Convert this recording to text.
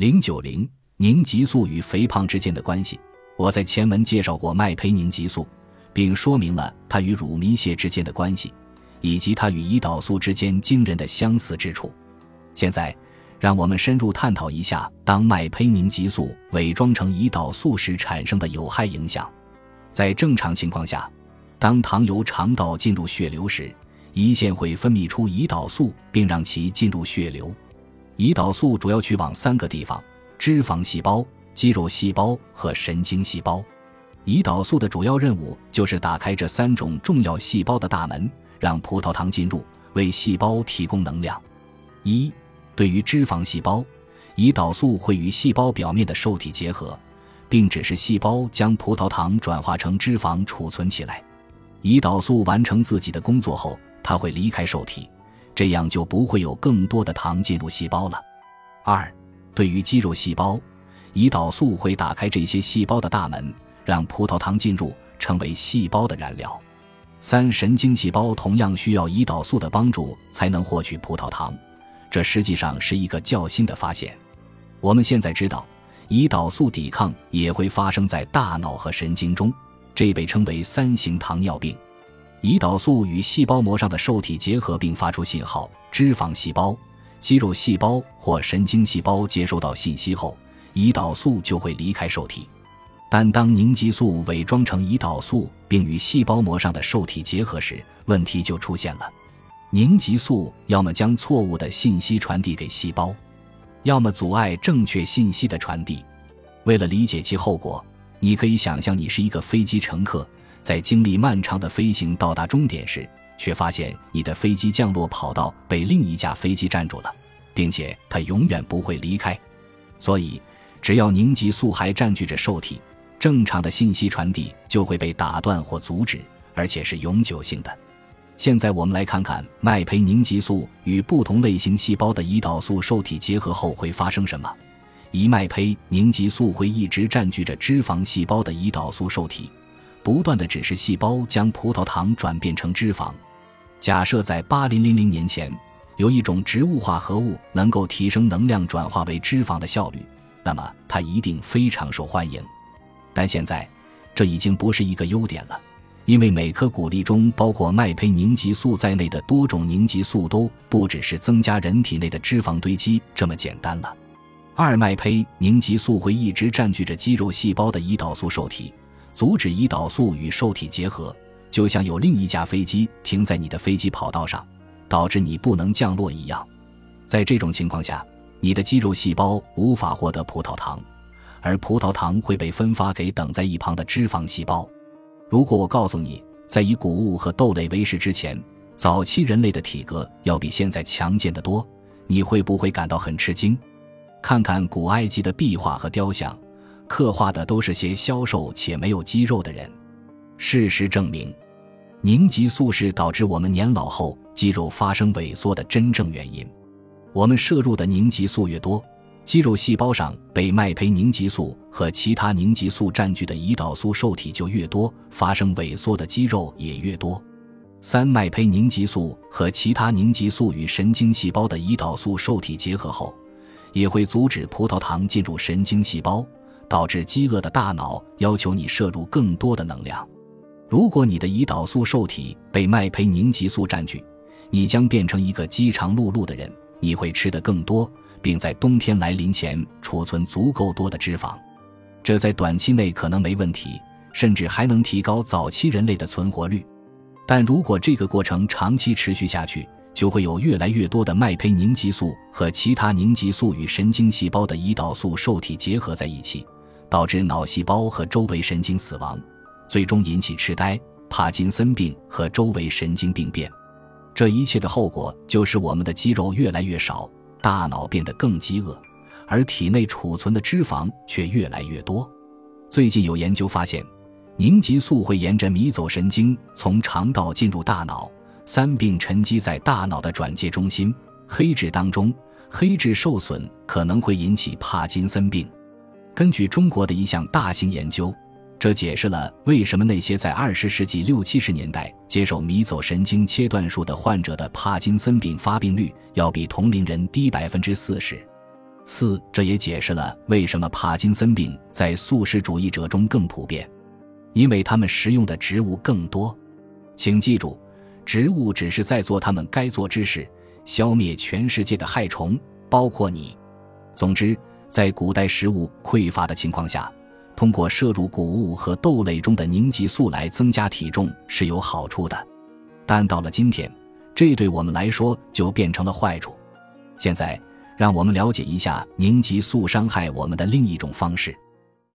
零九零凝集素与肥胖之间的关系，我在前文介绍过麦胚凝激素，并说明了它与乳糜泻之间的关系，以及它与胰岛素之间惊人的相似之处。现在，让我们深入探讨一下当麦胚凝激素伪装成胰岛素时产生的有害影响。在正常情况下，当糖由肠道进入血流时，胰腺会分泌出胰岛素，并让其进入血流。胰岛素主要去往三个地方：脂肪细胞、肌肉细胞和神经细胞。胰岛素的主要任务就是打开这三种重要细胞的大门，让葡萄糖进入，为细胞提供能量。一，对于脂肪细胞，胰岛素会与细胞表面的受体结合。并指示细胞将葡萄糖转化成脂肪储存起来。胰岛素完成自己的工作后，它会离开受体，这样就不会有更多的糖进入细胞了。二，对于肌肉细胞，胰岛素会打开这些细胞的大门，让葡萄糖进入，成为细胞的燃料。三，神经细胞同样需要胰岛素的帮助才能获取葡萄糖，这实际上是一个较新的发现。我们现在知道。胰岛素抵抗也会发生在大脑和神经中，这被称为三型糖尿病。胰岛素与细胞膜上的受体结合并发出信号，脂肪细胞、肌肉细胞或神经细胞接收到信息后，胰岛素就会离开受体。但当凝集素伪装成胰岛素并与细胞膜上的受体结合时，问题就出现了。凝集素要么将错误的信息传递给细胞。要么阻碍正确信息的传递。为了理解其后果，你可以想象你是一个飞机乘客，在经历漫长的飞行到达终点时，却发现你的飞机降落跑道被另一架飞机占住了，并且它永远不会离开。所以，只要凝集素还占据着受体，正常的信息传递就会被打断或阻止，而且是永久性的。现在我们来看看麦胚凝集素与不同类型细胞的胰岛素受体结合后会发生什么。胰麦胚凝集素会一直占据着脂肪细胞的胰岛素受体，不断的指示细胞将葡萄糖转变成脂肪。假设在八零零零年前有一种植物化合物能够提升能量转化为脂肪的效率，那么它一定非常受欢迎。但现在，这已经不是一个优点了。因为每颗谷粒中包括麦胚凝集素在内的多种凝集素都不只是增加人体内的脂肪堆积这么简单了。二麦胚凝集素会一直占据着肌肉细胞的胰岛素受体，阻止胰岛素与受体结合，就像有另一架飞机停在你的飞机跑道上，导致你不能降落一样。在这种情况下，你的肌肉细胞无法获得葡萄糖，而葡萄糖会被分发给等在一旁的脂肪细胞。如果我告诉你，在以谷物和豆类为食之前，早期人类的体格要比现在强健得多，你会不会感到很吃惊？看看古埃及的壁画和雕像，刻画的都是些消瘦且没有肌肉的人。事实证明，凝集素是导致我们年老后肌肉发生萎缩的真正原因。我们摄入的凝集素越多，肌肉细胞上被麦胚凝集素和其他凝集素占据的胰岛素受体就越多，发生萎缩的肌肉也越多。三麦胚凝集素和其他凝集素与神经细胞的胰岛素受体结合后，也会阻止葡萄糖进入神经细胞，导致饥饿的大脑要求你摄入更多的能量。如果你的胰岛素受体被麦胚凝集素占据，你将变成一个饥肠辘辘的人，你会吃得更多。并在冬天来临前储存足够多的脂肪，这在短期内可能没问题，甚至还能提高早期人类的存活率。但如果这个过程长期持续下去，就会有越来越多的麦胚凝集素和其他凝集素与神经细胞的胰岛素受体结合在一起，导致脑细胞和周围神经死亡，最终引起痴呆、帕金森病和周围神经病变。这一切的后果就是我们的肌肉越来越少。大脑变得更饥饿，而体内储存的脂肪却越来越多。最近有研究发现，凝集素会沿着迷走神经从肠道进入大脑，三并沉积在大脑的转接中心黑质当中。黑质受损可能会引起帕金森病。根据中国的一项大型研究。这解释了为什么那些在二十世纪六七十年代接受迷走神经切断术的患者的帕金森病发病率要比同龄人低百分之四十。四，这也解释了为什么帕金森病在素食主义者中更普遍，因为他们食用的植物更多。请记住，植物只是在做他们该做之事，消灭全世界的害虫，包括你。总之，在古代食物匮乏的情况下，通过摄入谷物和豆类中的凝集素来增加体重是有好处的。但到了今天，这对我们来说就变成了坏处。现在，让我们了解一下凝集素伤害我们的另一种方式。